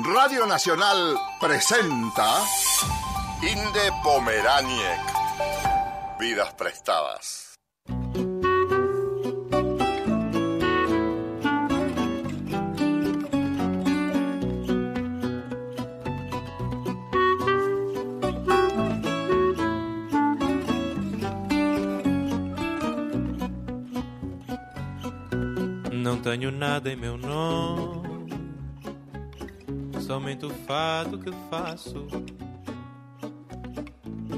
Radio Nacional presenta Inde Pomeraniec. Vidas prestadas. Não tenho nada em meu nome, somente o fato que faço.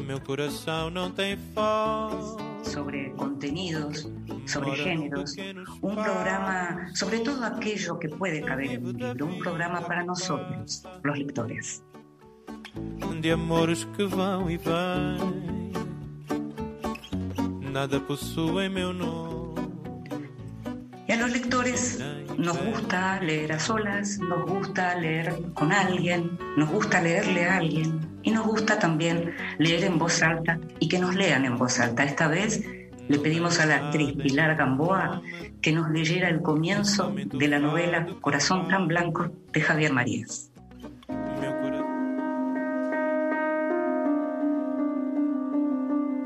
Meu coração não tem fome. sobre contenidos, sobre géneros, un programa sobre todo aquello que puede caber en un libro, un programa para nosotros, los lectores. De amores que vão e vêm, nada possui meu nome. A los lectores nos gusta leer a solas, nos gusta leer con alguien, nos gusta leerle a alguien y nos gusta también leer en voz alta y que nos lean en voz alta. Esta vez le pedimos a la actriz Pilar Gamboa que nos leyera el comienzo de la novela Corazón tan blanco de Javier Marías.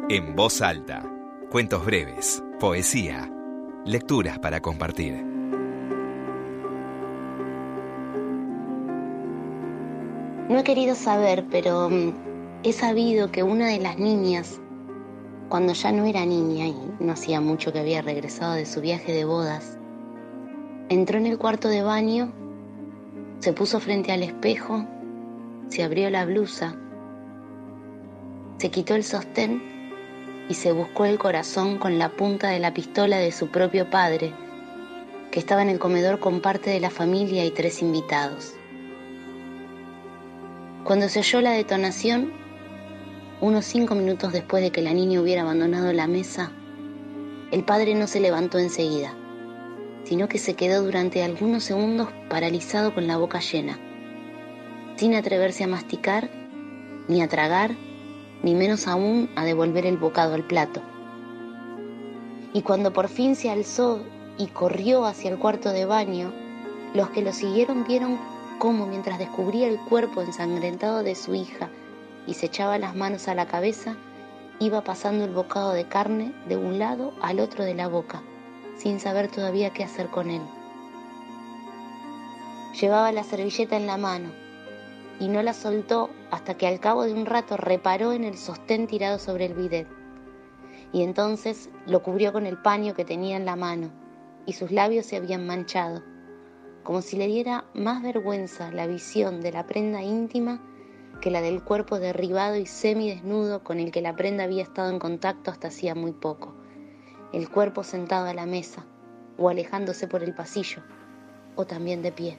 En voz alta. Cuentos breves, poesía, lecturas para compartir. No he querido saber, pero mm, he sabido que una de las niñas, cuando ya no era niña y no hacía mucho que había regresado de su viaje de bodas, entró en el cuarto de baño, se puso frente al espejo, se abrió la blusa, se quitó el sostén y se buscó el corazón con la punta de la pistola de su propio padre, que estaba en el comedor con parte de la familia y tres invitados. Cuando se oyó la detonación, unos cinco minutos después de que la niña hubiera abandonado la mesa, el padre no se levantó enseguida, sino que se quedó durante algunos segundos paralizado con la boca llena, sin atreverse a masticar, ni a tragar, ni menos aún a devolver el bocado al plato. Y cuando por fin se alzó y corrió hacia el cuarto de baño, los que lo siguieron vieron cómo mientras descubría el cuerpo ensangrentado de su hija y se echaba las manos a la cabeza, iba pasando el bocado de carne de un lado al otro de la boca, sin saber todavía qué hacer con él. Llevaba la servilleta en la mano y no la soltó hasta que al cabo de un rato reparó en el sostén tirado sobre el bidet. Y entonces lo cubrió con el paño que tenía en la mano y sus labios se habían manchado como si le diera más vergüenza la visión de la prenda íntima que la del cuerpo derribado y semidesnudo con el que la prenda había estado en contacto hasta hacía muy poco, el cuerpo sentado a la mesa o alejándose por el pasillo, o también de pie.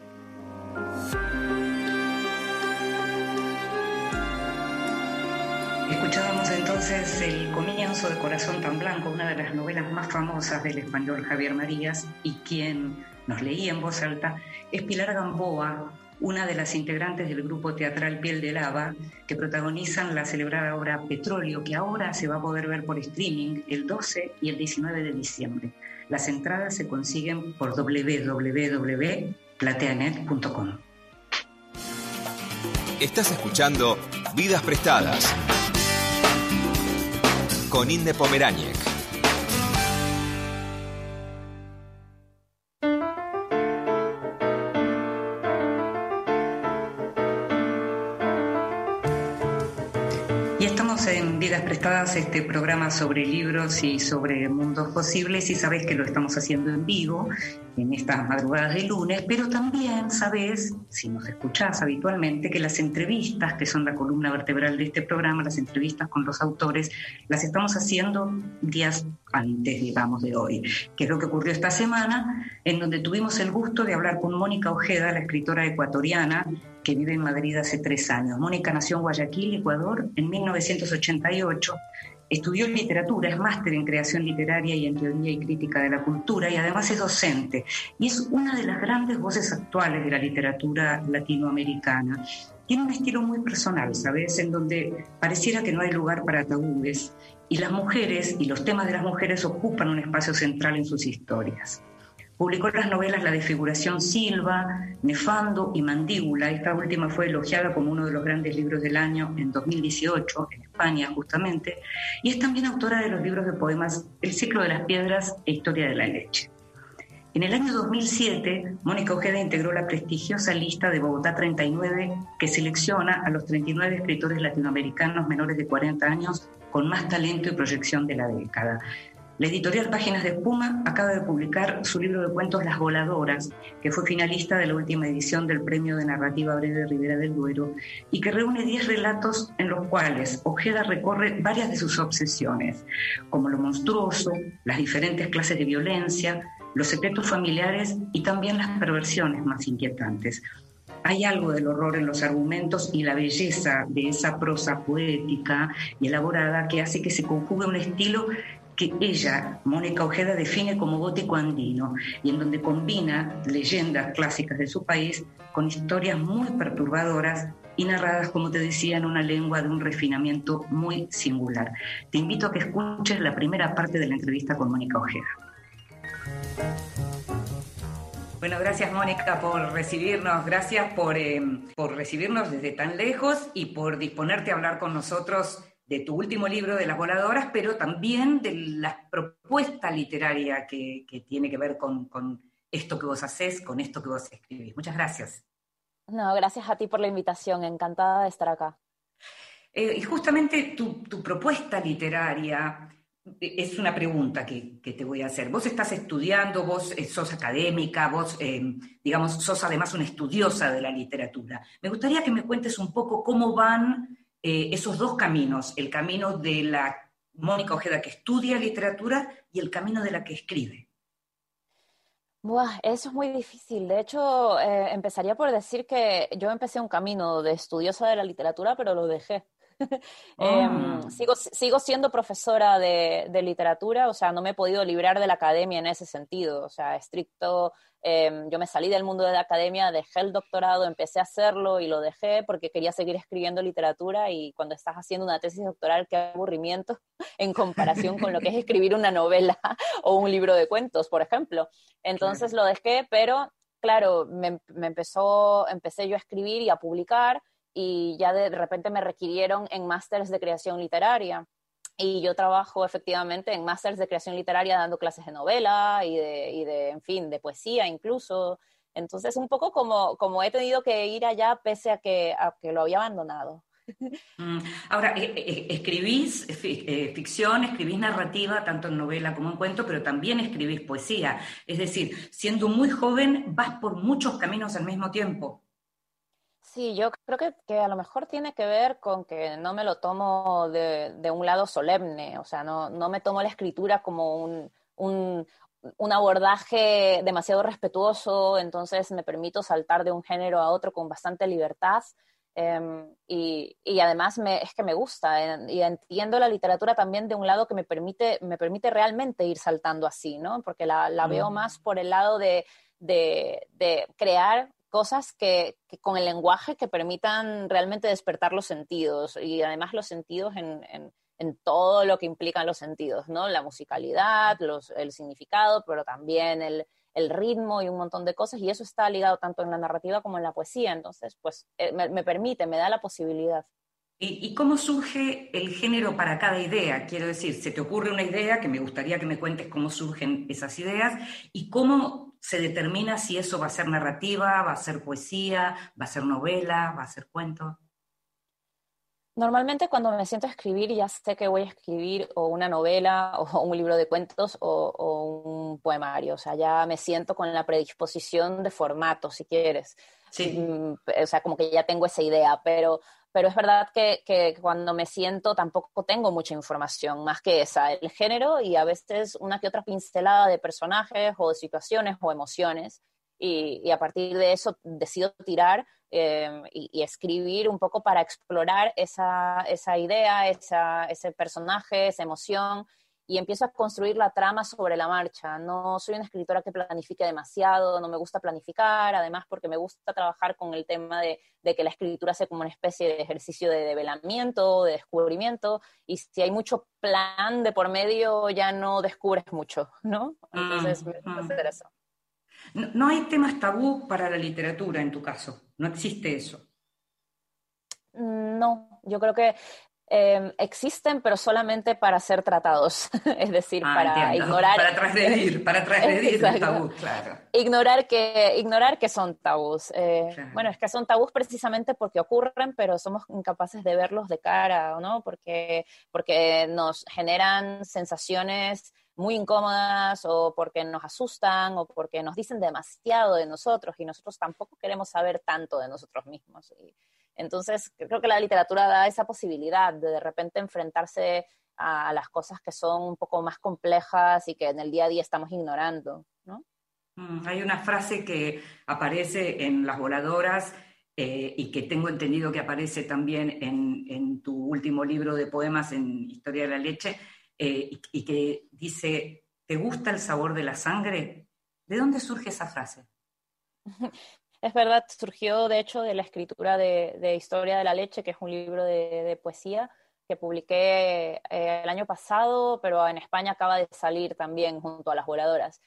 Entonces el comienzo de Corazón tan Blanco, una de las novelas más famosas del español Javier Marías, y quien nos leía en voz alta es Pilar Gamboa, una de las integrantes del grupo teatral Piel de Lava, que protagonizan la celebrada obra Petróleo, que ahora se va a poder ver por streaming el 12 y el 19 de diciembre. Las entradas se consiguen por www.plateanet.com. Estás escuchando Vidas Prestadas con Inde Pomeráñez. Y estamos en Vidas Prestadas, este programa sobre libros y sobre mundos posibles, y sabés que lo estamos haciendo en vivo en estas madrugadas de lunes, pero también sabés, si nos escuchás habitualmente, que las entrevistas, que son la columna vertebral de este programa, las entrevistas con los autores, las estamos haciendo días antes, digamos, de hoy, que es lo que ocurrió esta semana, en donde tuvimos el gusto de hablar con Mónica Ojeda, la escritora ecuatoriana, que vive en Madrid hace tres años. Mónica nació en Guayaquil, Ecuador, en 1988. Estudió literatura, es máster en creación literaria y en teoría y crítica de la cultura y además es docente. Y es una de las grandes voces actuales de la literatura latinoamericana. Tiene un estilo muy personal, ¿sabes? En donde pareciera que no hay lugar para tabúes y las mujeres y los temas de las mujeres ocupan un espacio central en sus historias. Publicó las novelas La desfiguración Silva, Nefando y Mandíbula. Esta última fue elogiada como uno de los grandes libros del año en 2018, en España justamente, y es también autora de los libros de poemas El ciclo de las piedras e Historia de la leche. En el año 2007, Mónica Ojeda integró la prestigiosa lista de Bogotá 39, que selecciona a los 39 escritores latinoamericanos menores de 40 años con más talento y proyección de la década. La editorial Páginas de Espuma acaba de publicar su libro de cuentos Las Voladoras, que fue finalista de la última edición del Premio de Narrativa Breve Rivera del Duero, y que reúne 10 relatos en los cuales Ojeda recorre varias de sus obsesiones, como lo monstruoso, las diferentes clases de violencia, los secretos familiares y también las perversiones más inquietantes. Hay algo del horror en los argumentos y la belleza de esa prosa poética y elaborada que hace que se conjugue un estilo que ella, Mónica Ojeda, define como gótico andino y en donde combina leyendas clásicas de su país con historias muy perturbadoras y narradas, como te decía, en una lengua de un refinamiento muy singular. Te invito a que escuches la primera parte de la entrevista con Mónica Ojeda. Bueno, gracias Mónica por recibirnos, gracias por, eh, por recibirnos desde tan lejos y por disponerte a hablar con nosotros de tu último libro de las voladoras, pero también de la propuesta literaria que, tiene que ver con, esto que vos haces, con esto que vos escribís. Muchas gracias. No, gracias a ti por la invitación, encantada de estar acá. Eh, y justamente tu, propuesta literaria es una pregunta que, te voy a hacer. Vos estás estudiando, vos eh, sos académica, vos, eh, digamos, sos además una estudiosa de la literatura. Me gustaría que me cuentes un poco cómo van eh, esos dos caminos, el camino de la Mónica Ojeda que estudia literatura y el camino de la que escribe? Buah, eso es muy difícil. De hecho, eh, empezaría por decir que yo empecé un camino de estudiosa de la literatura, pero lo dejé. Em, ah. sigo, sigo siendo profesora de, de, literatura, o sea, no me he podido librar de la academia en ese sentido, o sea, estricto Em, yo me salí del mundo de la academia, dejé el doctorado, empecé a hacerlo y lo dejé porque quería seguir escribiendo literatura y cuando estás haciendo una tesis doctoral, qué aburrimiento en comparación con lo que es escribir una novela o un libro de cuentos, por ejemplo. Entonces lo dejé, pero claro, me, me, empezó, empecé yo a escribir y a publicar y ya de repente me requirieron en másteres de creación literaria. Y yo trabajo efectivamente en másters de creación literaria dando clases de novela y de, y de, en fin, de poesía incluso. Entonces, un poco como, como he tenido que ir allá pese a que, a que lo había abandonado. Mm, ahora, eh, eh, escribís eh, ficción, escribís narrativa, tanto en novela como en cuento, pero también escribís poesía. Es decir, siendo muy joven, vas por muchos caminos al mismo tiempo. Sí, yo creo que, que, a lo mejor tiene que ver con que no me lo tomo de, de un lado solemne, o sea, no, no, me tomo la escritura como un, un, un, abordaje demasiado respetuoso, entonces me permito saltar de un género a otro con bastante libertad. Eh, y, y, además me, es que me gusta y entiendo la literatura también de un lado que me permite, me permite realmente ir saltando así, ¿no? Porque la, la veo más por el lado de, de, de crear cosas que, con el lenguaje que permitan realmente despertar los sentidos y además los sentidos en, todo lo que implican los sentidos, ¿no? La musicalidad, el significado, pero también el, ritmo y un montón de cosas y eso está ligado tanto en la narrativa como en la poesía, entonces pues eh, me, permite, me da la posibilidad. ¿Y, ¿Y, cómo surge el género para cada idea? Quiero decir, se te ocurre una idea que me gustaría que me cuentes cómo surgen esas ideas y cómo se determina si eso va a ser narrativa, va a ser poesía, va a ser novela, va a ser cuento? Normalmente cuando me siento a escribir ya sé que voy a escribir o una novela o un libro de cuentos o, un poemario. O sea, ya me siento con la predisposición de formato, si quieres. Sí. Mm, o sea, como que ya tengo esa idea, pero pero es verdad que, que, cuando me siento tampoco tengo mucha información, más que esa, el género y a veces una que otra pincelada de personajes o de situaciones o emociones. Y, y a partir de eso decido tirar eh, y, y, escribir un poco para explorar esa, esa idea, esa, ese personaje, esa emoción y empiezo a construir la trama sobre la marcha. No soy una escritora que planifique demasiado, no me gusta planificar, además porque me gusta trabajar con el tema de, que la escritura sea como una especie de ejercicio de develamiento, de descubrimiento, y si hay mucho plan de por medio ya no descubres mucho, ¿no? Entonces me gusta hacer eso. No, hay temas tabú para la literatura en tu caso, no existe eso. No, yo creo que Em, existen, pero solamente para ser tratados, es decir, ah, para ignorar. Para transgredir, para transgredir el tabú, claro. Ignorar que, ignorar que son tabús. Eh, bueno, es que son tabús precisamente porque ocurren, pero somos incapaces de verlos de cara, ¿no? Porque, porque nos generan sensaciones muy incómodas o porque nos asustan o porque nos dicen demasiado de nosotros y nosotros tampoco queremos saber tanto de nosotros mismos. Y, entonces, creo que la literatura da esa posibilidad de de repente enfrentarse a, las cosas que son un poco más complejas y que en el día a día estamos ignorando, ¿no? Mm, hay una frase que aparece en Las Voladoras eh, y que tengo entendido que aparece también en, tu último libro de poemas en Historia de la Leche, eh, y, que dice, ¿te gusta el sabor de la sangre? ¿De dónde surge esa frase? Es verdad, surgió de hecho de la escritura de, Historia de la Leche, que es un libro de, poesía que publiqué eh, el año pasado, pero en España acaba de salir también junto a las voladoras.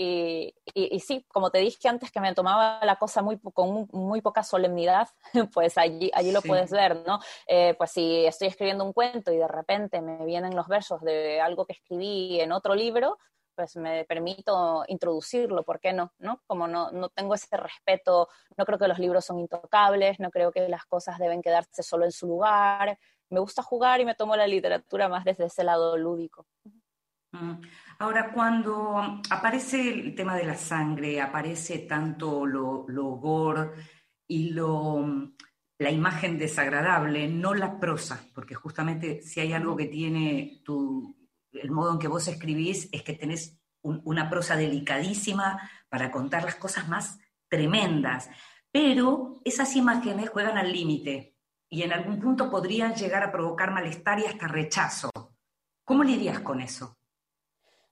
Y, sí, como te dije antes que me tomaba la cosa muy, con muy poca solemnidad, pues allí, allí lo puedes ver, ¿no? Eh, pues si estoy escribiendo un cuento y de repente me vienen los versos de algo que escribí en otro libro, pues me permito introducirlo, ¿por qué no? ¿no? Como no, no tengo ese respeto, no creo que los libros son intocables, no creo que las cosas deben quedarse solo en su lugar. Me gusta jugar y me tomo la literatura más desde ese lado lúdico. Mm. Ahora, cuando aparece el tema de la sangre, aparece tanto lo, lo gore y lo, la imagen desagradable, no la prosa, porque justamente si hay algo que tiene tu, el modo en que vos escribís es que tenés una prosa delicadísima para contar las cosas más tremendas, pero esas imágenes juegan al límite y en algún punto podrían llegar a provocar malestar y hasta rechazo. ¿Cómo lidias con eso?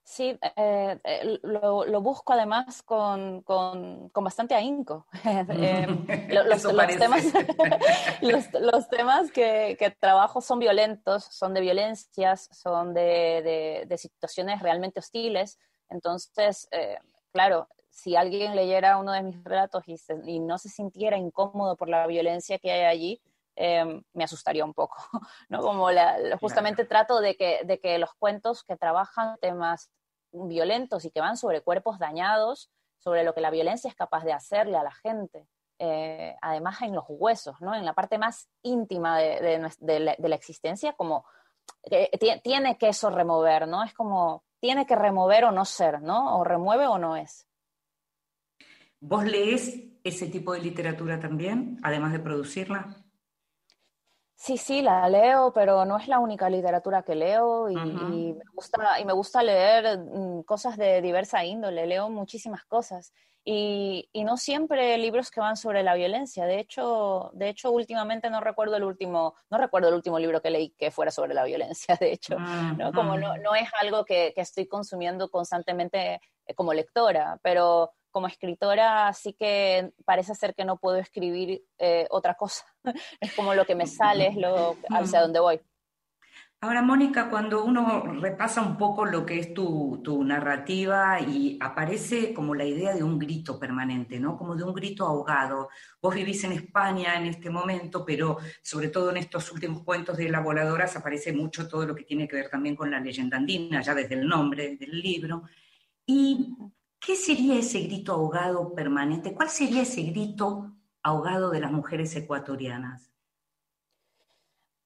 Sí, eh, eh, lo, busco además con, bastante ahínco. los, temas, que, trabajo son violentos, son de violencias, son de, situaciones realmente hostiles. Entonces, eh, claro, si alguien leyera uno de mis relatos y, no se sintiera incómodo por la violencia que hay allí, me asustaría un poco, ¿no? Como justamente trato de que, de que los cuentos que trabajan temas violentos y que van sobre cuerpos dañados, sobre lo que la violencia es capaz de hacerle a la gente. Eh, además en los huesos, ¿no? En la parte más íntima de, la, existencia, como eh, tiene que eso remover, ¿no? Es como, tiene que remover o no ser, ¿no? O remueve o no es. ¿Vos lees ese tipo de literatura también, además de producirla? Sí, sí, la leo, pero no es la única literatura que leo y, me, gusta, y me gusta leer mm, cosas de diversa índole, leo muchísimas cosas y, no siempre libros que van sobre la violencia. De hecho, de hecho, últimamente no recuerdo el último, no recuerdo el último libro que leí que fuera sobre la violencia, de hecho, ¿no? Como no, no es algo que, que estoy consumiendo constantemente eh, como lectora, pero como escritora sí que parece ser que no puedo escribir eh, otra cosa. es como lo que me sale, es lo hacia dónde voy. Ahora, Mónica, cuando uno repasa un poco lo que es tu, narrativa y aparece como la idea de un grito permanente, ¿no? Como de un grito ahogado. Vos vivís en España en este momento, pero sobre todo en estos últimos cuentos de la voladoras aparece mucho todo lo que tiene que ver también con la leyenda andina, ya desde el nombre del libro. Y ¿Qué sería ese grito ahogado permanente? ¿Cuál sería ese grito ahogado de las mujeres ecuatorianas?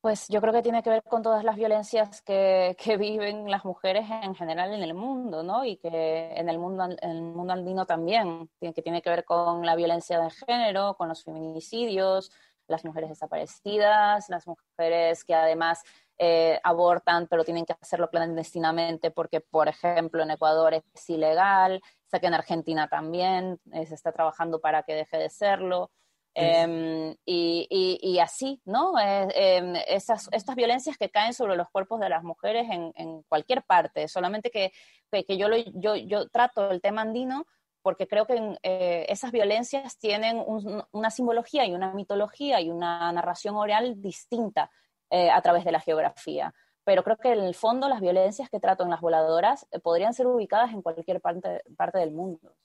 Pues yo creo que tiene que ver con todas las violencias que, viven las mujeres en general en el mundo, ¿no? Y que en el mundo, en el mundo andino también, que tiene que ver con la violencia de género, con los feminicidios, las mujeres desaparecidas, las mujeres que además eh, abortan, pero tienen que hacerlo clandestinamente porque, por ejemplo, en Ecuador es ilegal, sé que en Argentina también eh, se está trabajando para que deje de serlo. Em, y, así, ¿no? Eh, em, esas, estas violencias que caen sobre los cuerpos de las mujeres en, cualquier parte, solamente que, que, yo, lo, yo, yo, trato el tema andino porque creo que eh, esas violencias tienen una simbología y una mitología y una narración oral distinta a través de la geografía pero creo que en el fondo las violencias que trato en las voladoras eh, podrían ser ubicadas en cualquier parte, parte del mundo.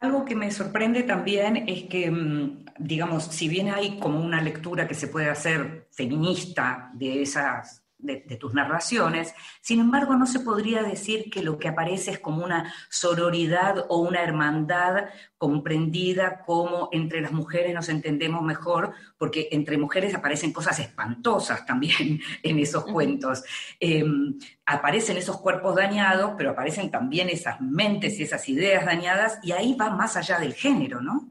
Algo que me sorprende también es que, mm, digamos, si bien hay como una lectura que se puede hacer feminista de esas de, tus narraciones. Sin embargo, no se podría decir que lo que aparece es como una sororidad o una hermandad comprendida como entre las mujeres nos entendemos mejor, porque entre mujeres aparecen cosas espantosas también en esos cuentos. Em, aparecen esos cuerpos dañados, pero aparecen también esas mentes y esas ideas dañadas, y ahí va más allá del género, ¿no?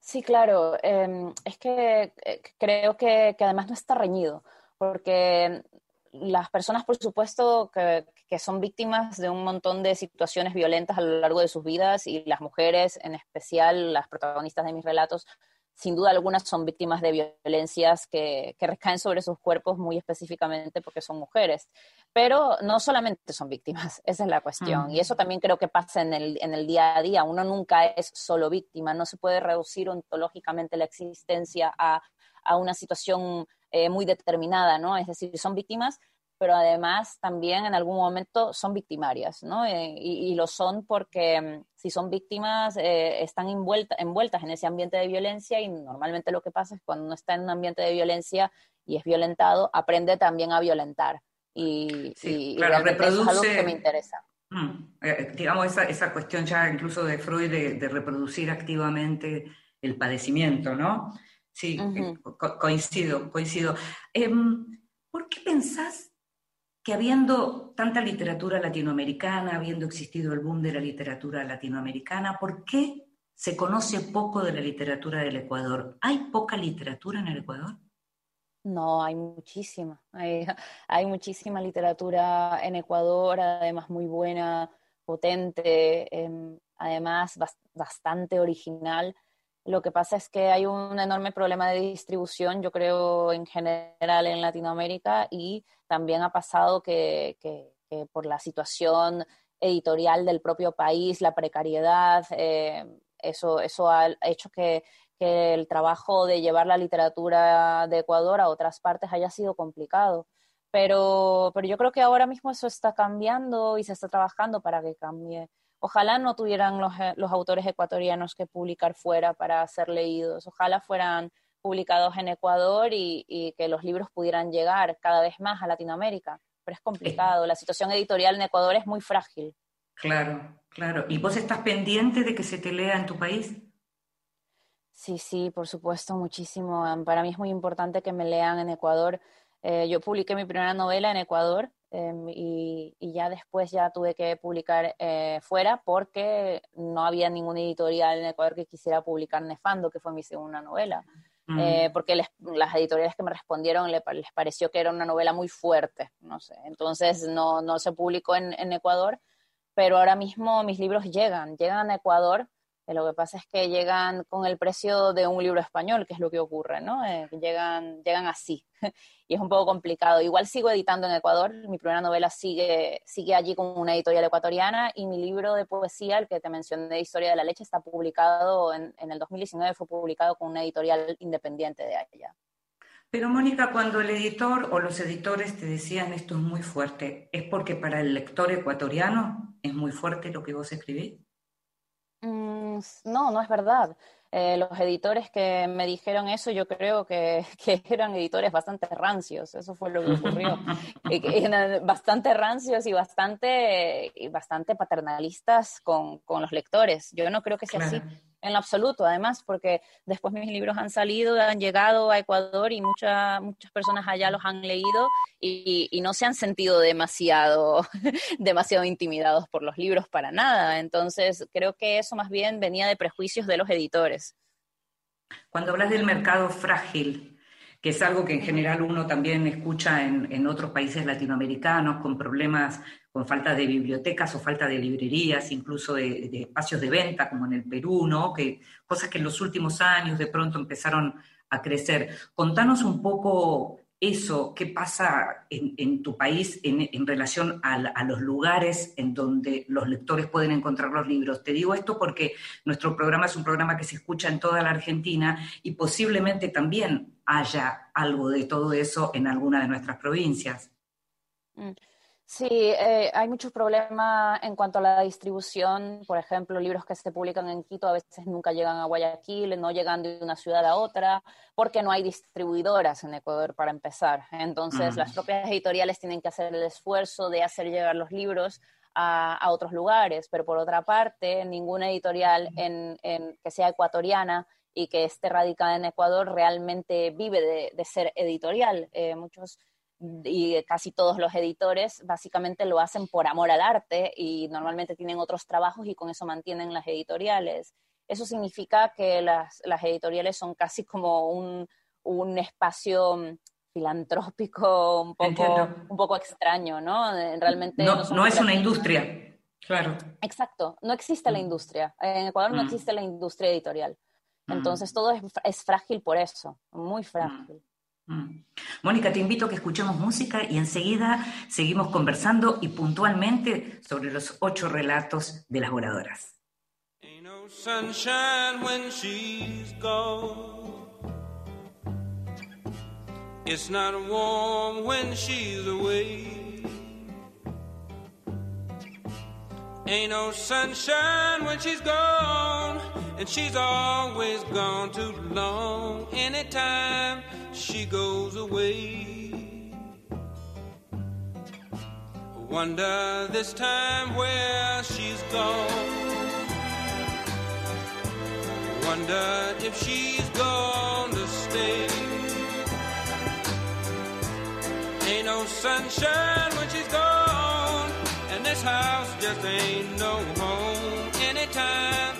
Sí, claro. Em, es que eh, creo que, que además no está reñido porque las personas, por supuesto, que, son víctimas de un montón de situaciones violentas a lo largo de sus vidas y las mujeres, en especial las protagonistas de mis relatos, sin duda algunas son víctimas de violencias que, recaen sobre sus cuerpos muy específicamente porque son mujeres. Pero no solamente son víctimas, esa es la cuestión. Y eso también creo que pasa en el, en el día a día. Uno nunca es solo víctima, no se puede reducir ontológicamente la existencia a, a una situación eh, muy determinada, ¿no? Es decir, son víctimas, pero además también en algún momento son victimarias, ¿no? Eh, y, lo son porque mm, si son víctimas eh, están envueltas en ese ambiente de violencia y normalmente lo que pasa es cuando uno está en un ambiente de violencia y es violentado, aprende también a violentar. Y, claro, reproduce, es algo que me interesa. Mm, digamos, esa, esa, cuestión ya incluso de Freud de, de reproducir activamente el padecimiento, ¿no? Sí, coincido, coincido. Em, ¿Por qué pensás que habiendo tanta literatura latinoamericana, habiendo existido el boom de la literatura latinoamericana, ¿por qué se conoce poco de la literatura del Ecuador? ¿Hay poca literatura en el Ecuador? No, hay muchísima. Hay, hay muchísima literatura en Ecuador, además muy buena, potente, em, además bastante original. Lo que pasa es que hay un enorme problema de distribución, yo creo, en general en Latinoamérica y también ha pasado que, por la situación editorial del propio país, la precariedad, eh, eso, eso ha hecho que, el trabajo de llevar la literatura de Ecuador a otras partes haya sido complicado. Pero, pero yo creo que ahora mismo eso está cambiando y se está trabajando para que cambie. Ojalá no tuvieran eh, los, autores ecuatorianos que publicar fuera para ser leídos. Ojalá fueran publicados en Ecuador y, que los libros pudieran llegar cada vez más a Latinoamérica. Pero es complicado. La situación editorial en Ecuador es muy frágil. Claro, claro. ¿Y vos estás pendiente de que se te lea en tu país? Sí, sí, por supuesto, muchísimo. Para mí es muy importante que me lean en Ecuador. Eh, yo publiqué mi primera novela en Ecuador Em, y, ya después ya tuve que publicar eh, fuera porque no había ninguna editorial en Ecuador que quisiera publicar Nefando, que fue mi segunda novela. Mm. Eh, porque las editoriales que me respondieron les pareció que era una novela muy fuerte, no sé. Entonces no, no se publicó en, en Ecuador, pero ahora mismo mis libros llegan, llegan a Ecuador lo que pasa es que llegan con el precio de un libro español, que es lo que ocurre, ¿no? Eh, llegan, llegan así. y es un poco complicado. Igual sigo editando en Ecuador, mi primera novela sigue, sigue allí con una editorial ecuatoriana y mi libro de poesía, el que te mencioné Historia de la Leche, está publicado en, en el 2019, fue publicado con una editorial independiente de allá. Pero Mónica, cuando el editor o los editores te decían esto es muy fuerte, ¿es porque para el lector ecuatoriano es muy fuerte lo que vos escribís? No, no es verdad. Eh, los editores que me dijeron eso, yo creo que, eran editores bastante rancios, eso fue lo que ocurrió. bastante rancios y bastante, y bastante paternalistas con, con, los lectores. Yo no creo que sea así en lo absoluto, además, porque después mis libros han salido, han llegado a Ecuador y muchas muchas personas allá los han leído y, no se han sentido demasiado, demasiado intimidados por los libros para nada. Entonces, creo que eso más bien venía de prejuicios de los editores. Cuando hablas del mercado frágil, que es algo que en general uno también escucha en, en otros países latinoamericanos con problemas con falta de bibliotecas o falta de librerías, incluso de, espacios de venta, como en el Perú, ¿no? Que, cosas que en los últimos años de pronto empezaron a crecer. Contanos un poco eso, qué pasa en, tu país en, relación a, a, los lugares en donde los lectores pueden encontrar los libros. Te digo esto porque nuestro programa es un programa que se escucha en toda la Argentina y posiblemente también haya algo de todo eso en alguna de nuestras provincias. Mm. Sí, eh, hay muchos problemas en cuanto a la distribución. Por ejemplo, libros que se publican en Quito a veces nunca llegan a Guayaquil, no llegan de una ciudad a otra, porque no hay distribuidoras en Ecuador para empezar. Entonces, las propias editoriales tienen que hacer el esfuerzo de hacer llegar los libros a, otros lugares. Pero por otra parte, ninguna editorial en, que sea ecuatoriana y que esté radicada en Ecuador realmente vive de, ser editorial. Eh, muchos y casi todos los editores básicamente lo hacen por amor al arte y normalmente tienen otros trabajos y con eso mantienen las editoriales. Eso significa que las, editoriales son casi como un, espacio filantrópico un poco, un poco extraño, ¿no? Realmente no, es una industria, claro. Exacto, no existe la mm. industria. En Ecuador no mm. existe la industria editorial. Mm. Entonces todo es, es, frágil por eso, muy frágil. Mm. Mónica, te invito a que escuchemos música y enseguida seguimos conversando y puntualmente sobre los ocho relatos de las oradoras. When she's. It's not warm when she's away. When she's and she's always gone too long. Anytime she goes away. I Wonder this time where she's gone. I Wonder if she's gonna stay. Ain't no sunshine when she's gone, and this house just ain't no home anytime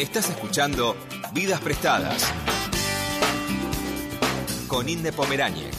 Estás escuchando Vidas Prestadas con Inde Pomeráñez.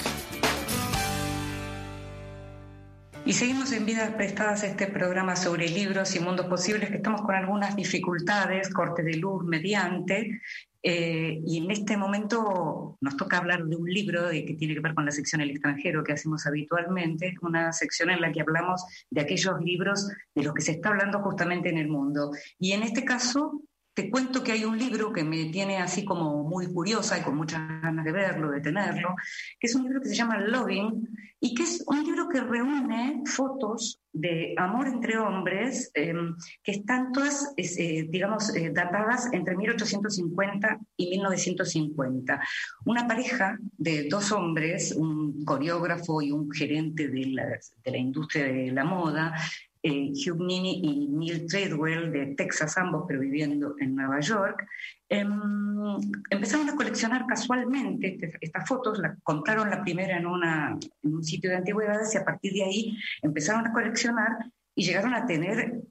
Y seguimos en Vidas Prestadas este programa sobre libros y mundos posibles, que estamos con algunas dificultades, corte de luz mediante, eh, y en este momento nos toca hablar de un libro que tiene que ver con la sección El extranjero que hacemos habitualmente, una sección en la que hablamos de aquellos libros de los que se está hablando justamente en el mundo. Y en este caso te cuento que hay un libro que me tiene así como muy curiosa y con muchas ganas de verlo, de tenerlo, que es un libro que se llama Loving y que es un libro que reúne fotos de amor entre hombres em, que están todas, eh, digamos, eh, datadas entre 1850 y 1950. Una pareja de dos hombres, un coreógrafo y un gerente de la, de la industria de la moda, eh, Hugh Nini y Neil Treadwell de Texas, ambos, pero viviendo en Nueva York, em, empezaron a coleccionar casualmente este, estas fotos, la, compraron la primera en, en un sitio de antigüedades y a partir de ahí empezaron a coleccionar y llegaron a tener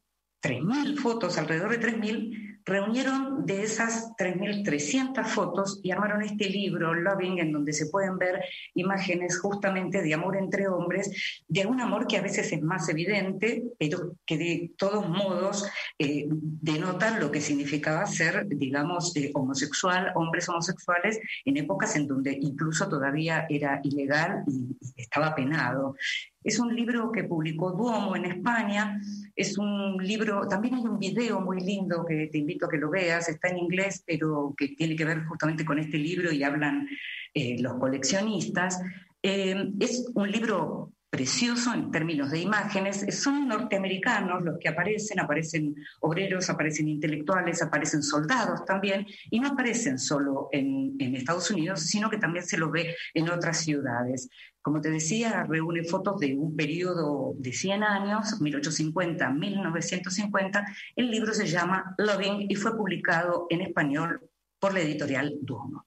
3.000 fotos, alrededor de 3.000 reunieron de esas 3.300 fotos y armaron este libro, Loving, en donde se pueden ver imágenes justamente de amor entre hombres, de un amor que a veces es más evidente, pero que de todos modos eh, denotan lo que significaba ser, digamos, eh, homosexual, hombres homosexuales, en épocas en donde incluso todavía era ilegal y estaba penado. Es un libro que publicó Duomo en España. Es un libro, también hay un video muy lindo que te invito a que lo veas, está en inglés, pero que tiene que ver justamente con este libro y hablan eh, los coleccionistas. Eh, es un libro precioso en términos de imágenes. Son norteamericanos los que aparecen, aparecen obreros, aparecen intelectuales, aparecen soldados también, y no aparecen solo en, Estados Unidos, sino que también se los ve en otras ciudades. Como te decía, reúne fotos de un periodo de 100 años, 1850-1950. El libro se llama Loving y fue publicado en español por la editorial Duomo.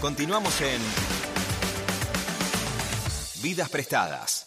Continuamos en Vidas Prestadas.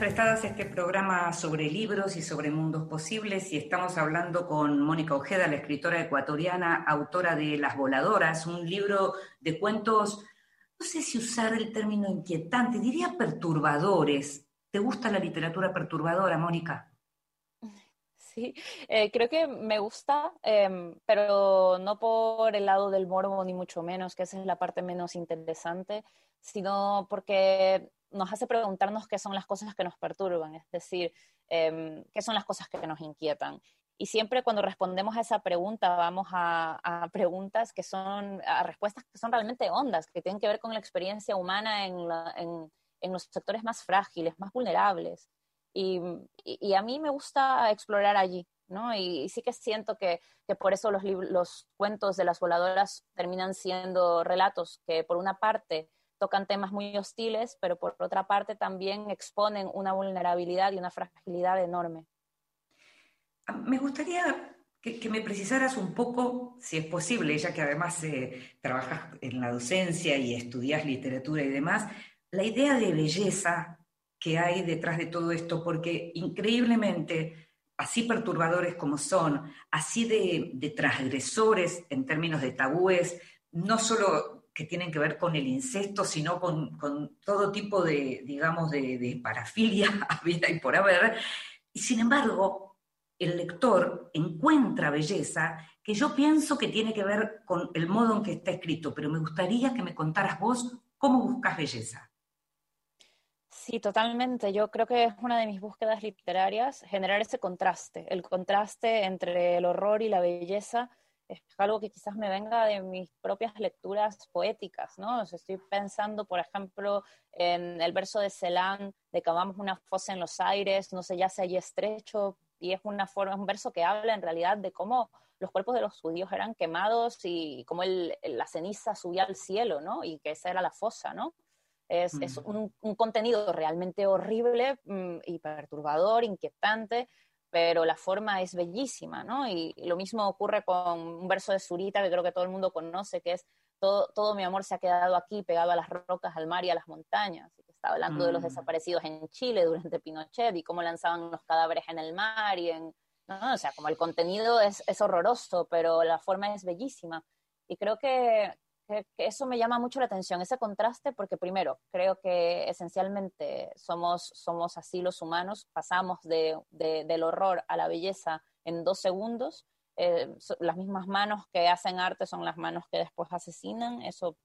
Prestadas este programa sobre libros y sobre mundos posibles y estamos hablando con Mónica Ojeda, la escritora ecuatoriana, autora de Las Voladoras, un libro de cuentos, no sé si usar el término inquietante, diría perturbadores. ¿Te gusta la literatura perturbadora, Mónica? Sí, eh, creo que me gusta, em, pero no por el lado del morbo, ni mucho menos, que esa es la parte menos interesante, sino porque nos hace preguntarnos qué son las cosas que nos perturban, es decir, em, qué son las cosas que nos inquietan. Y siempre cuando respondemos a esa pregunta vamos a, preguntas que son, a respuestas que son realmente hondas, que tienen que ver con la experiencia humana en, los sectores más frágiles, más vulnerables. Y, a mí me gusta explorar allí, ¿no? Y, sí que siento que, por eso los, los cuentos de las voladoras terminan siendo relatos que por una parte tocan temas muy hostiles, pero por otra parte también exponen una vulnerabilidad y una fragilidad enorme. Ah, me gustaría que, me precisaras un poco, si es posible, ya que además eh, trabajas en la docencia y estudias literatura y demás, la idea de belleza que hay detrás de todo esto, porque increíblemente, así perturbadores como son, así de, de transgresores en términos de tabúes, no solo que tienen que ver con el incesto, sino con, todo tipo de, digamos, de, parafilia a vida y por haber. Y sin embargo, el lector encuentra belleza que yo pienso que tiene que ver con el modo en que está escrito, pero me gustaría que me contaras vos cómo buscas belleza. Sí, totalmente. Yo creo que es una de mis búsquedas literarias, generar ese contraste, el contraste entre el horror y la belleza, es algo que quizás me venga de mis propias lecturas poéticas, ¿no? estoy pensando, por ejemplo, en el verso de Celan, de que vamos una fosa en los aires, no sé, ya se allí estrecho, y es una forma, un verso que habla en realidad de cómo los cuerpos de los judíos eran quemados y cómo el, la ceniza subía al cielo, ¿no? Y que esa era la fosa, ¿no? Es, es un, un, contenido realmente horrible mm, y perturbador, inquietante, pero la forma es bellísima, ¿no? Y, lo mismo ocurre con un verso de Zurita que creo que todo el mundo conoce, que es todo, todo mi amor se ha quedado aquí, pegado a las rocas, al mar y a las montañas. Y que está hablando de los mm. desaparecidos en Chile durante Pinochet y cómo lanzaban los cadáveres en el mar y en... ¿no? O sea, como el contenido es, es horroroso, pero la forma es bellísima. Y creo que, que, eso me llama mucho la atención, ese contraste, porque primero, creo que esencialmente somos, somos así los humanos, pasamos de, del horror a la belleza en dos segundos. Eh, las mismas manos que hacen arte son las manos que después asesinan. Eso,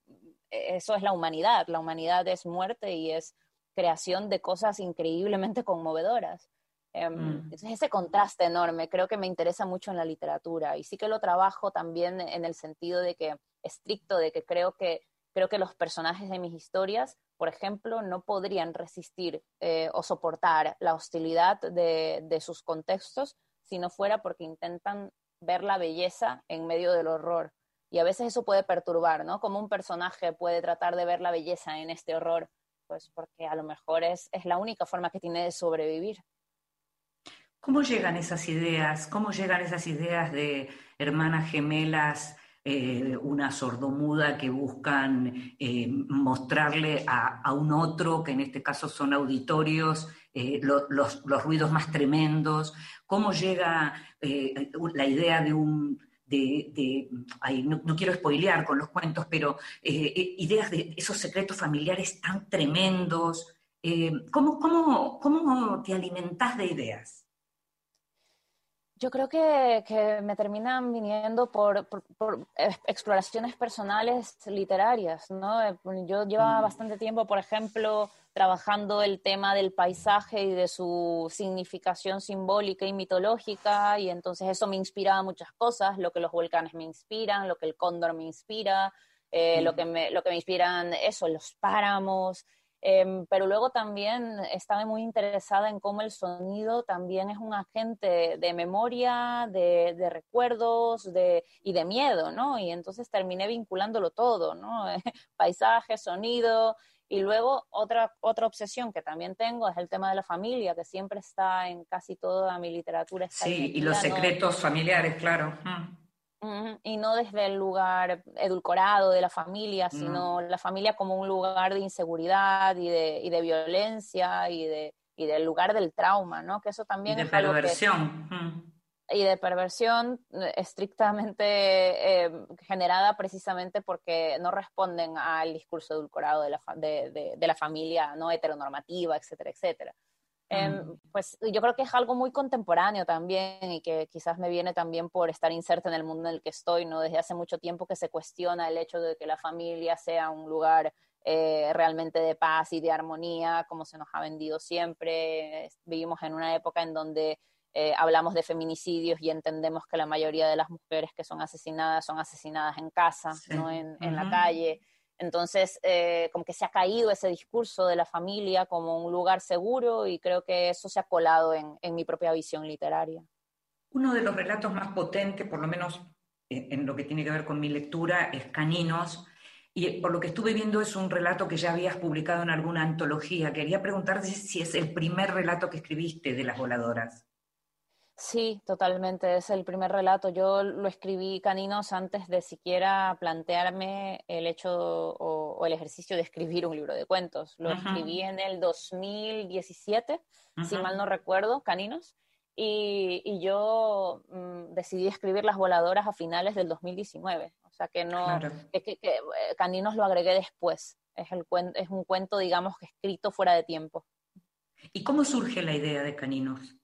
eso es la humanidad. La humanidad es muerte y es creación de cosas increíblemente conmovedoras. Em, mm. Entonces ese contraste enorme creo que me interesa mucho en la literatura y sí que lo trabajo también en el sentido de que estricto de que creo que creo que los personajes de mis historias, por ejemplo, no podrían resistir eh, o soportar la hostilidad de, de, sus contextos si no fuera porque intentan ver la belleza en medio del horror. Y a veces eso puede perturbar, ¿no? Como un personaje puede tratar de ver la belleza en este horror, pues porque a lo mejor es, es la única forma que tiene de sobrevivir. ¿Cómo llegan esas ideas? ¿Cómo llegan esas ideas de hermanas gemelas, eh, una sordomuda que buscan eh, mostrarle a, un otro, que en este caso son auditorios, eh, los, ruidos más tremendos? ¿Cómo llega la idea de un, de, no, quiero spoilear con los cuentos, pero ideas de esos secretos familiares tan tremendos. Eh, ¿cómo, cómo, te alimentas de ideas? Yo creo que, me terminan viniendo por, exploraciones personales literarias, ¿no? Yo llevaba mm. bastante tiempo, por ejemplo, trabajando el tema del paisaje y de su significación simbólica y mitológica, y entonces eso me inspiraba muchas cosas, lo que los volcanes me inspiran, lo que el cóndor me inspira, eh, lo, que me, lo que me inspiran eso, los páramos, em, pero luego también estaba muy interesada en cómo el sonido también es un agente de memoria, de, recuerdos de, y de miedo, ¿no? Y entonces terminé vinculándolo todo, ¿no? Paisaje, sonido, y luego otra, otra obsesión que también tengo es el tema de la familia, que siempre está en casi toda mi literatura. Sí, y los secretos familiares, claro. Y no desde el lugar edulcorado de la familia, sino la familia como un lugar de inseguridad y de, y de violencia y, de, y del lugar del trauma, ¿no? Que eso también y de perversión y de perversión eh, estrictamente eh, generada precisamente porque no responden al discurso edulcorado de la, de, de, la familia no heteronormativa, etcétera, etcétera. Em, pues yo creo que es algo muy contemporáneo también y que quizás me viene también por estar inserta en el mundo en el que estoy, ¿no? Desde hace mucho tiempo que se cuestiona el hecho de que la familia sea un lugar eh, realmente de paz y de armonía, como se nos ha vendido siempre. Vivimos en una época en donde eh, hablamos de feminicidios y entendemos que la mayoría de las mujeres que son asesinadas son asesinadas en casa, no en, la calle. Entonces, eh, como que se ha caído ese discurso de la familia como un lugar seguro y creo que eso se ha colado en, mi propia visión literaria. Uno de los relatos más potentes, por lo menos en, lo que tiene que ver con mi lectura, es Caninos. Y por lo que estuve viendo es un relato que ya habías publicado en alguna antología. Quería preguntarte si es el primer relato que escribiste de las voladoras. Sí, totalmente. Es el primer relato. Yo lo escribí caninos antes de siquiera plantearme el hecho o, el ejercicio de escribir un libro de cuentos. Lo escribí en el 2017, si mal no recuerdo, caninos. Y, yo mm, decidí escribir Las Voladoras a finales del 2019. O sea que no, es que, eh, Caninos lo agregué después. Es, el, es un cuento, digamos, escrito fuera de tiempo. ¿Y cómo surge la idea de Caninos?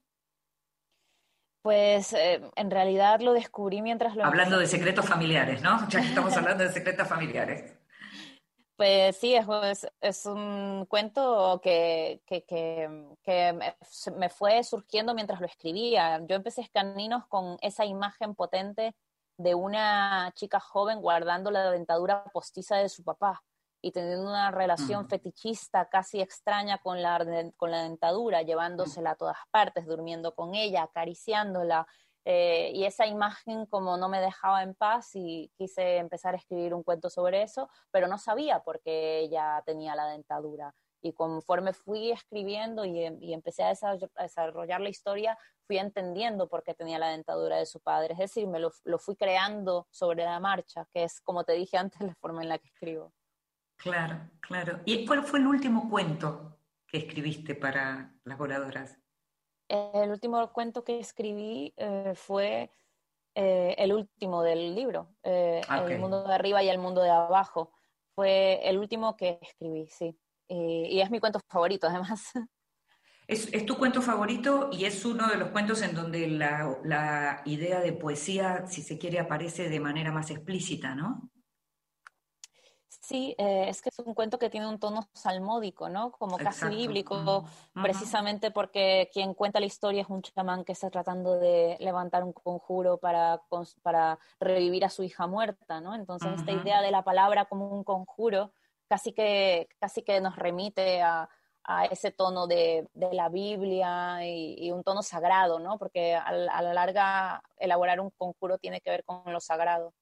Pues eh, en realidad lo descubrí mientras lo... Hablando de secretos familiares, ¿no? Ya que estamos hablando de secretos familiares. Pues sí, es, es un cuento que, que, que, me fue surgiendo mientras lo escribía. Yo empecé Escaninos con esa imagen potente de una chica joven guardando la dentadura postiza de su papá y teniendo una relación fetichista casi extraña con la, con la dentadura, llevándosela a todas partes, durmiendo con ella, acariciándola. Eh, y esa imagen como no me dejaba en paz y quise empezar a escribir un cuento sobre eso, pero no sabía por qué ella tenía la dentadura. Y conforme fui escribiendo y, empecé a desarrollar, la historia, fui entendiendo por qué tenía la dentadura de su padre. Es decir, me lo, lo fui creando sobre la marcha, que es, como te dije antes, la forma en la que escribo. Claro, claro. ¿Y cuál fue el último cuento que escribiste para las voladoras? El último cuento que escribí eh, fue eh, el último del libro, eh, El mundo de arriba y el mundo de abajo. Fue el último que escribí, sí. Y, es mi cuento favorito, además. Es, es, tu cuento favorito y es uno de los cuentos en donde la, la idea de poesía, si se quiere, aparece de manera más explícita, ¿no? Sí, eh, es que es un cuento que tiene un tono salmódico, ¿no? Como casi bíblico, precisamente porque quien cuenta la historia es un chamán que está tratando de levantar un conjuro para, para revivir a su hija muerta, ¿no? Entonces esta idea de la palabra como un conjuro casi que, casi que nos remite a, ese tono de, la Biblia y, un tono sagrado, ¿no? Porque a la larga elaborar un conjuro tiene que ver con lo sagrado.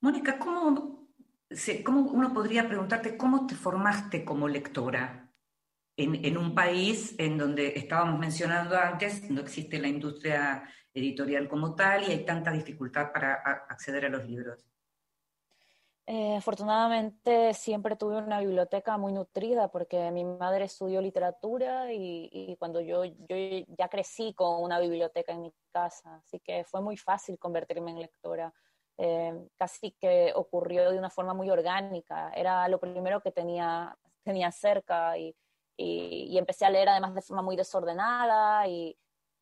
Mónica, ¿cómo ¿cómo uno podría preguntarte cómo te formaste como lectora en, un país en donde estábamos mencionando antes, no existe la industria editorial como tal y hay tanta dificultad para acceder a los libros? Eh, afortunadamente siempre tuve una biblioteca muy nutrida porque mi madre estudió literatura y, cuando yo, yo ya crecí con una biblioteca en mi casa, así que fue muy fácil convertirme en lectora. Eh, casi que ocurrió de una forma muy orgánica, era lo primero que tenía, tenía cerca y, y, empecé a leer además de forma muy desordenada y,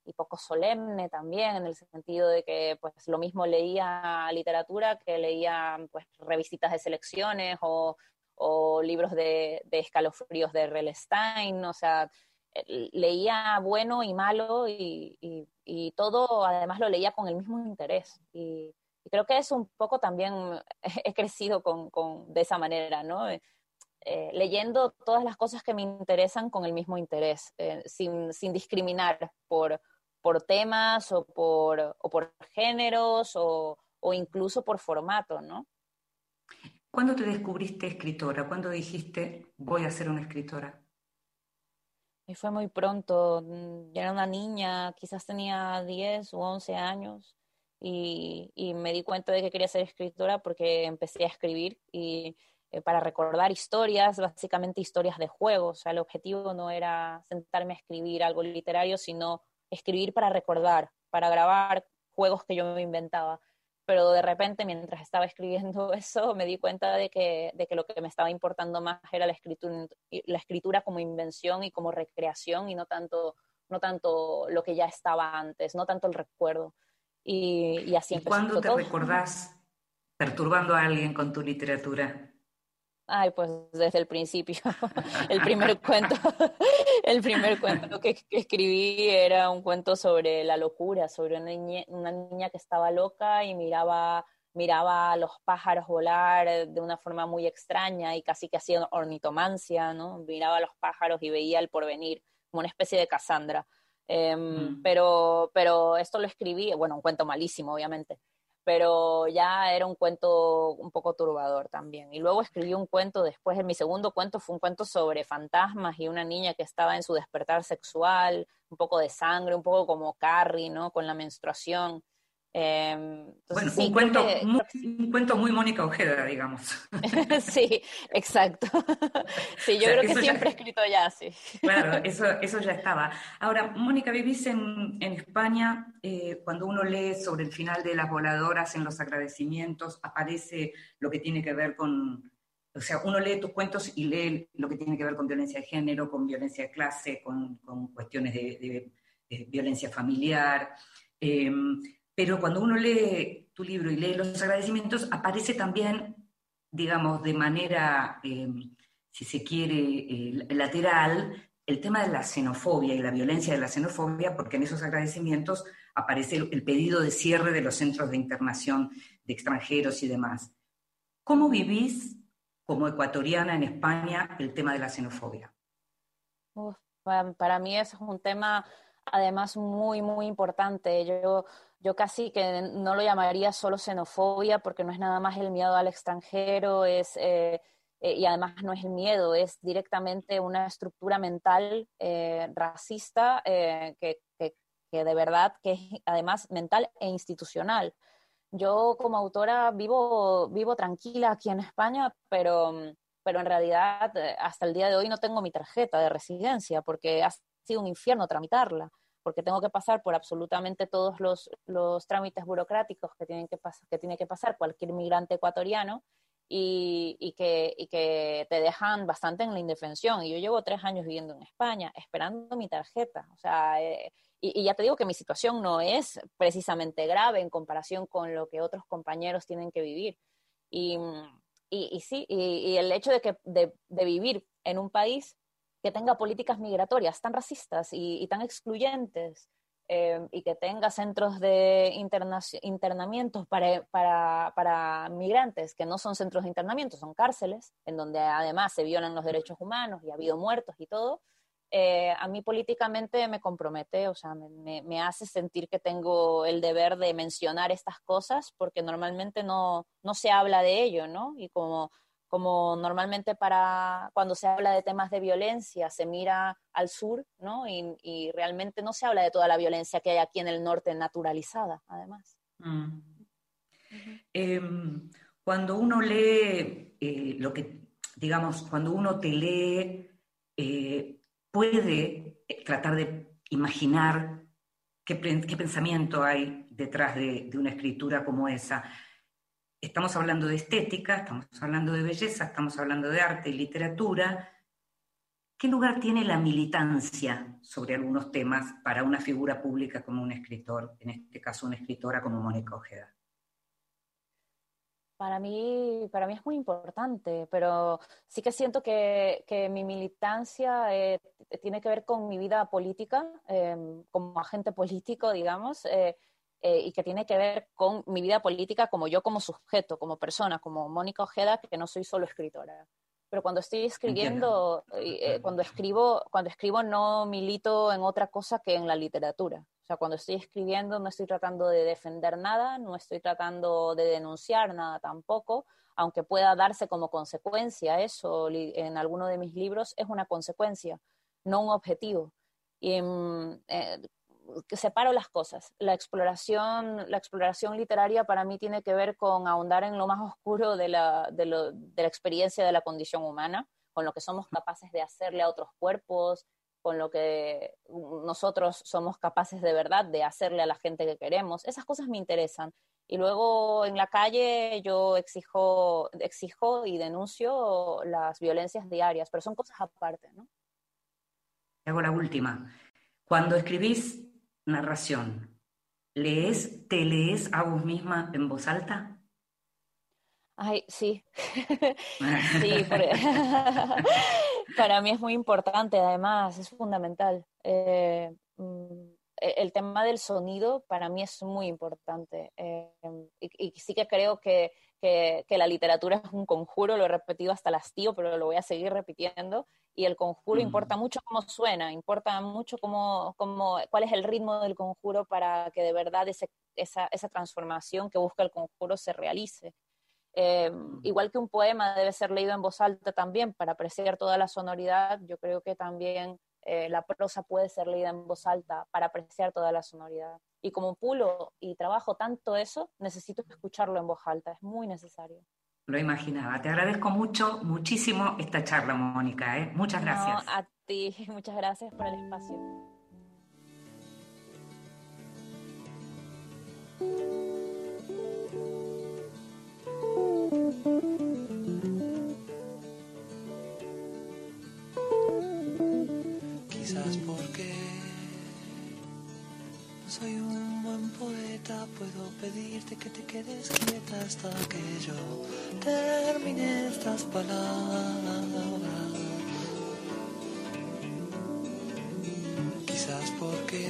y poco solemne también, en el sentido de que pues lo mismo leía literatura que leía pues revisitas de selecciones o, o libros de, de, escalofríos de Relestein, o sea, leía bueno y malo y, y, todo además lo leía con el mismo interés. Y, creo que es un poco también, he crecido con, con de esa manera, ¿no? Eh, leyendo todas las cosas que me interesan con el mismo interés, eh, sin, sin, discriminar por, por temas o por, o por géneros o, o, incluso por formato, ¿no? ¿Cuándo te descubriste escritora? ¿Cuándo dijiste voy a ser una escritora? Y fue muy pronto, mm, yo era una niña, quizás tenía 10 u 11 años y, y me di cuenta de que quería ser escritora porque empecé a escribir y eh, para recordar historias, básicamente historias de juegos. O sea, el objetivo no era sentarme a escribir algo literario, sino escribir para recordar, para grabar juegos que yo me inventaba. Pero de repente, mientras estaba escribiendo eso, me di cuenta de que, de que lo que me estaba importando más era la escritura, la escritura como invención y como recreación y no tanto, no tanto lo que ya estaba antes, no tanto el recuerdo. Y, y así ¿Y ¿Cuándo te recordás perturbando a alguien con tu literatura? Ay, pues desde el principio. el primer cuento, el primer cuento que, escribí era un cuento sobre la locura, sobre una niña, una niña que estaba loca y miraba, miraba a los pájaros volar de una forma muy extraña y casi que hacía ornitomancia, ¿no? Miraba a los pájaros y veía el porvenir, como una especie de Cassandra. Em, mm. pero, pero esto lo escribí, bueno, un cuento malísimo, obviamente pero ya era un cuento un poco turbador también. Y luego escribí un cuento después, en mi segundo cuento fue un cuento sobre fantasmas y una niña que estaba en su despertar sexual, un poco de sangre, un poco como Carrie, ¿no? Con la menstruación. Em, bueno, un, cuento, muy, un cuento muy Mónica Ojeda, digamos. sí, exacto. sí, yo creo que siempre he escrito ya, sí. claro, eso, eso ya estaba. Ahora, Mónica, vivís en, en España, eh, cuando uno lee sobre el final de las voladoras en los agradecimientos, aparece lo que tiene que ver con, o sea, uno lee tus cuentos y lee lo que tiene que ver con violencia de género, con violencia de clase, con, con cuestiones de, de, violencia familiar. Eh, pero cuando uno lee tu libro y lee los agradecimientos, aparece también, digamos, de manera, em, si se quiere, lateral, el tema de la xenofobia y la violencia de la xenofobia, porque en esos agradecimientos aparece el, pedido de cierre de los centros de internación de extranjeros y demás. ¿Cómo vivís como ecuatoriana en España el tema de la xenofobia? para mí es un tema además muy, muy importante. Yo yo casi que no lo llamaría solo xenofobia porque no es nada más el miedo al extranjero, es, eh, eh, y además no es el miedo, es directamente una estructura mental eh, racista que, que, que, de verdad que es además mental e institucional. Yo como autora vivo, vivo tranquila aquí en España, pero, pero en realidad hasta el día de hoy no tengo mi tarjeta de residencia porque ha sido un infierno tramitarla porque tengo que pasar por absolutamente todos los, los trámites burocráticos que, tienen que, que tiene que pasar cualquier migrante ecuatoriano y, y, que, y que te dejan bastante en la indefensión. Y yo llevo tres años viviendo en España esperando mi tarjeta. O sea, eh, y, ya te digo que mi situación no es precisamente grave en comparación con lo que otros compañeros tienen que vivir. Y, y sí, y, el hecho de, que, de, de vivir en un país que tenga políticas migratorias tan racistas y, tan excluyentes eh, y que tenga centros de internamientos para, para, para, migrantes que no son centros de internamiento, son cárceles, en donde además se violan los derechos humanos y ha habido muertos y todo, eh, a mí políticamente me compromete, o sea, me, me, hace sentir que tengo el deber de mencionar estas cosas porque normalmente no, no se habla de ello, ¿no? Y como como normalmente para cuando se habla de temas de violencia se mira al sur, ¿no? Y, realmente no se habla de toda la violencia que hay aquí en el norte naturalizada, además. Mm. Em, Cuando uno lee eh, lo que, digamos, cuando uno te lee, eh, puede tratar de imaginar qué, pensamiento hay detrás de, una escritura como esa. Estamos hablando de estética, estamos hablando de belleza, estamos hablando de arte y literatura. ¿Qué lugar tiene la militancia sobre algunos temas para una figura pública como un escritor, en este caso una escritora como Mónica Ojeda? Para mí, para mí es muy importante, pero sí que siento que, mi militancia eh, tiene que ver con mi vida política, em, como agente político, digamos, eh, eh, y que tiene que ver con mi vida política como yo como sujeto, como persona, como Mónica Ojeda, que no soy solo escritora. Pero cuando estoy escribiendo, cuando escribo, cuando escribo no milito en otra cosa que en la literatura sea, cuando estoy escribiendo no estoy tratando de defender nada, no estoy tratando de denunciar nada tampoco, aunque pueda darse como consecuencia eso en alguno de mis libros, es una consecuencia, no un objetivo. Y mm, eh, separo las cosas. La exploración, la exploración literaria para mí tiene que ver con ahondar en lo más oscuro de la, de la experiencia de la condición humana, con lo que somos capaces de hacerle a otros cuerpos, con lo que nosotros somos capaces de verdad de hacerle a la gente que queremos. Esas cosas me interesan. Y luego en la calle yo exijo, exijo y denuncio las violencias diarias, pero son cosas aparte, ¿no? Hago la última. Cuando escribís narración, ¿lees, te lees a vos misma en voz alta? Ay, sí. sí, para mí es muy importante, además, es fundamental. Eh, mm, el tema del sonido para mí es muy importante. Eh, y, sí que creo que, la literatura es un conjuro, lo he repetido hasta el hastío, pero lo voy a seguir repitiendo. Y el conjuro importa mucho cómo suena, importa mucho cómo, cómo, cuál es el ritmo del conjuro para que de verdad esa, esa transformación que busca el conjuro se realice. Eh, igual que un poema debe ser leído en voz alta también para apreciar toda la sonoridad, yo creo que también eh, la prosa puede ser leída en voz alta para apreciar toda la sonoridad. Y como pulo y trabajo tanto eso, necesito escucharlo en voz alta, es muy necesario. Lo imaginaba. Te agradezco mucho, muchísimo esta charla, Mónica. ¿eh? Muchas gracias. a ti, muchas gracias por el espacio. Quizás porque no soy un buen poeta, puedo pedirte que te quedes quieta hasta que yo termine estas palabras. Quizás porque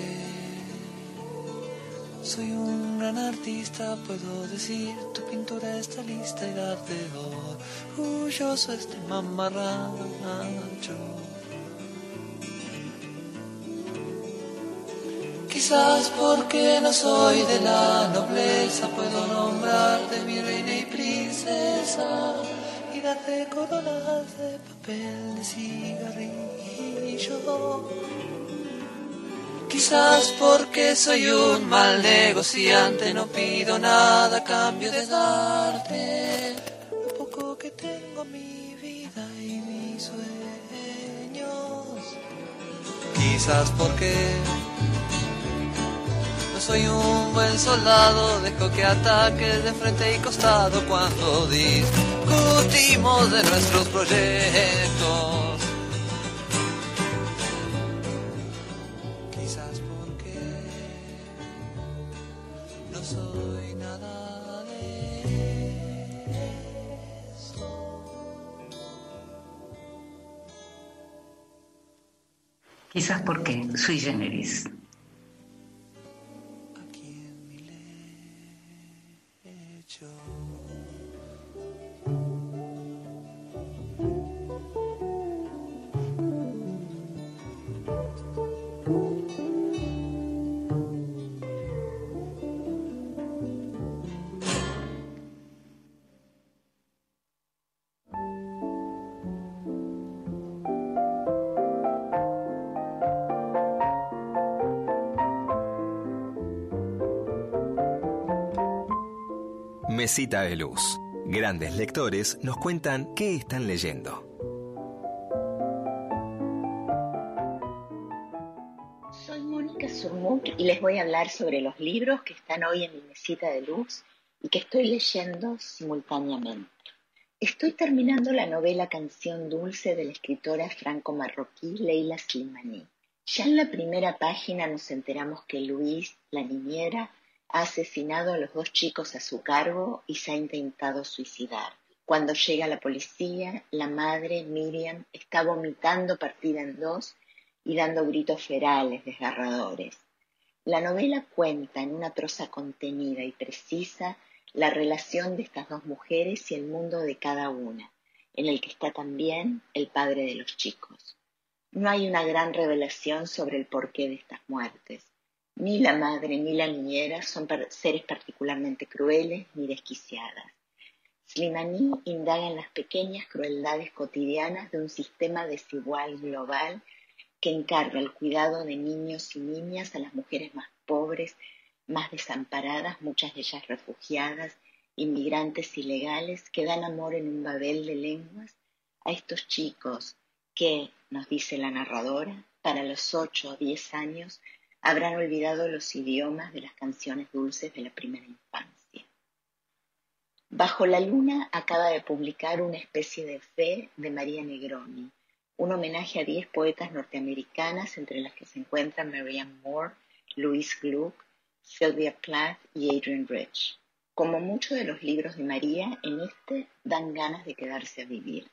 soy un gran artista, puedo decir, tu pintura está lista y darte orgulloso este mamarracho. Quizás porque no soy de la nobleza, puedo nombrarte mi reina y princesa y darte coronas de papel de cigarrillo. Quizás porque soy un mal negociante, no pido nada a cambio de darte lo poco que tengo mi vida y mis sueños. Quizás porque soy un buen soldado, dejo que ataques de frente y costado cuando discutimos de nuestros proyectos. Quizás porque sui generis. Mesita de Luz. Grandes lectores nos cuentan qué están leyendo. Soy Mónica Surmuk y les voy a hablar sobre los libros que están hoy en mi mesita de luz y que estoy leyendo simultáneamente. Estoy terminando la novela Canción Dulce de la escritora franco-marroquí Leila Slimani. Ya en la primera página nos enteramos que Luis, la niñera, ha asesinado a los dos chicos a su cargo y se ha intentado suicidar. Cuando llega la policía, la madre, Miriam, está vomitando partida en dos y dando gritos ferales, desgarradores. La novela cuenta en una prosa contenida y precisa la relación de estas dos mujeres y el mundo de cada una, en el que está también el padre de los chicos. No hay una gran revelación sobre el porqué de estas muertes. Ni la madre ni la niñera son seres particularmente crueles ni desquiciadas. Slimani indaga en las pequeñas crueldades cotidianas de un sistema desigual global que encarga el cuidado de niños y niñas a las mujeres más pobres, más desamparadas, muchas de ellas refugiadas, inmigrantes ilegales, que dan amor en un babel de lenguas a estos chicos que, nos dice la narradora, para los ocho o diez años habrán olvidado los idiomas de las canciones dulces de la primera infancia. Bajo la luna acaba de publicar una especie de fe de María Negroni, un homenaje a diez poetas norteamericanas entre las que se encuentran Marianne Moore, Louise Gluck, Sylvia Plath y Adrian Rich. Como muchos de los libros de María, en este dan ganas de quedarse a vivir.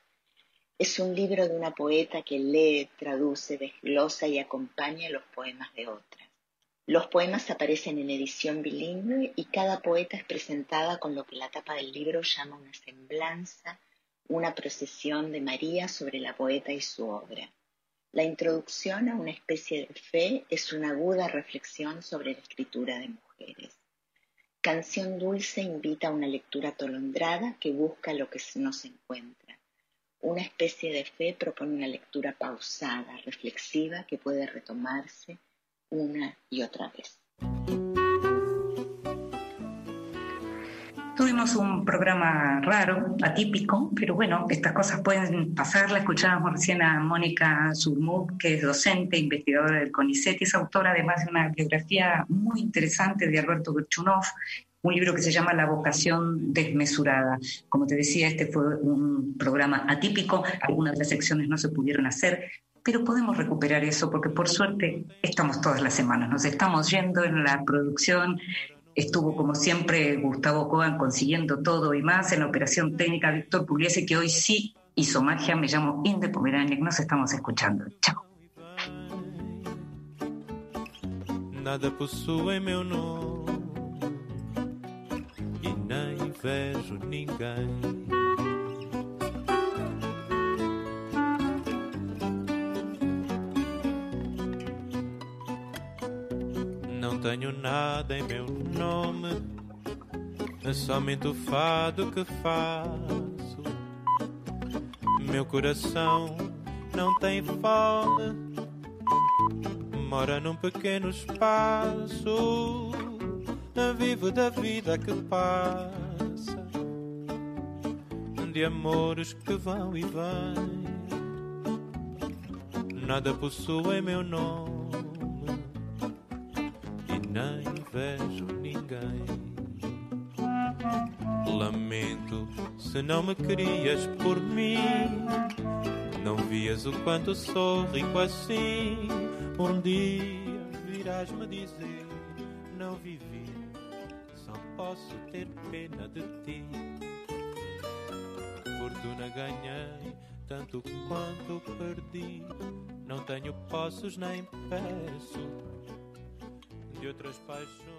Es un libro de una poeta que lee, traduce, desglosa y acompaña los poemas de otras. Los poemas aparecen en edición bilingüe y cada poeta es presentada con lo que la tapa del libro llama una semblanza, una procesión de María sobre la poeta y su obra. La introducción a una especie de fe es una aguda reflexión sobre la escritura de mujeres. Canción Dulce invita a una lectura atolondrada que busca lo que no se encuentra una especie de fe propone una lectura pausada, reflexiva, que puede retomarse una y otra vez. Tuvimos un programa raro, atípico, pero bueno, estas cosas pueden pasar. La escuchábamos recién a Mónica Surmuk, que es docente, investigadora del CONICET y es autora además de una biografía muy interesante de Alberto Gerchunov, un libro que se llama La vocación desmesurada. Como te decía, este fue un programa atípico, algunas de las secciones no se pudieron hacer, pero podemos recuperar eso porque por suerte estamos todas las semanas, nos estamos yendo en la producción. Estuvo como siempre Gustavo Coan consiguiendo todo y más en la operación técnica Víctor Pugliese, que hoy sí hizo magia. Me llamo Inde Pomerania, nos estamos escuchando. Chao. Nada vejo ninguém. Não tenho nada em meu nome, é somente o fado que faço. Meu coração não tem fome, mora num pequeno espaço. Vivo da vida que passa de amores que vão e vêm. Nada possui meu nome e nem vejo ninguém. Lamento se não me querias por mim. Não vias o quanto sou rico assim. Um dia virás-me dizer: Não vivi, só posso ter pena de ti fortuna ganhei, tanto quanto perdi. Não tenho posses nem peço de outras paixões.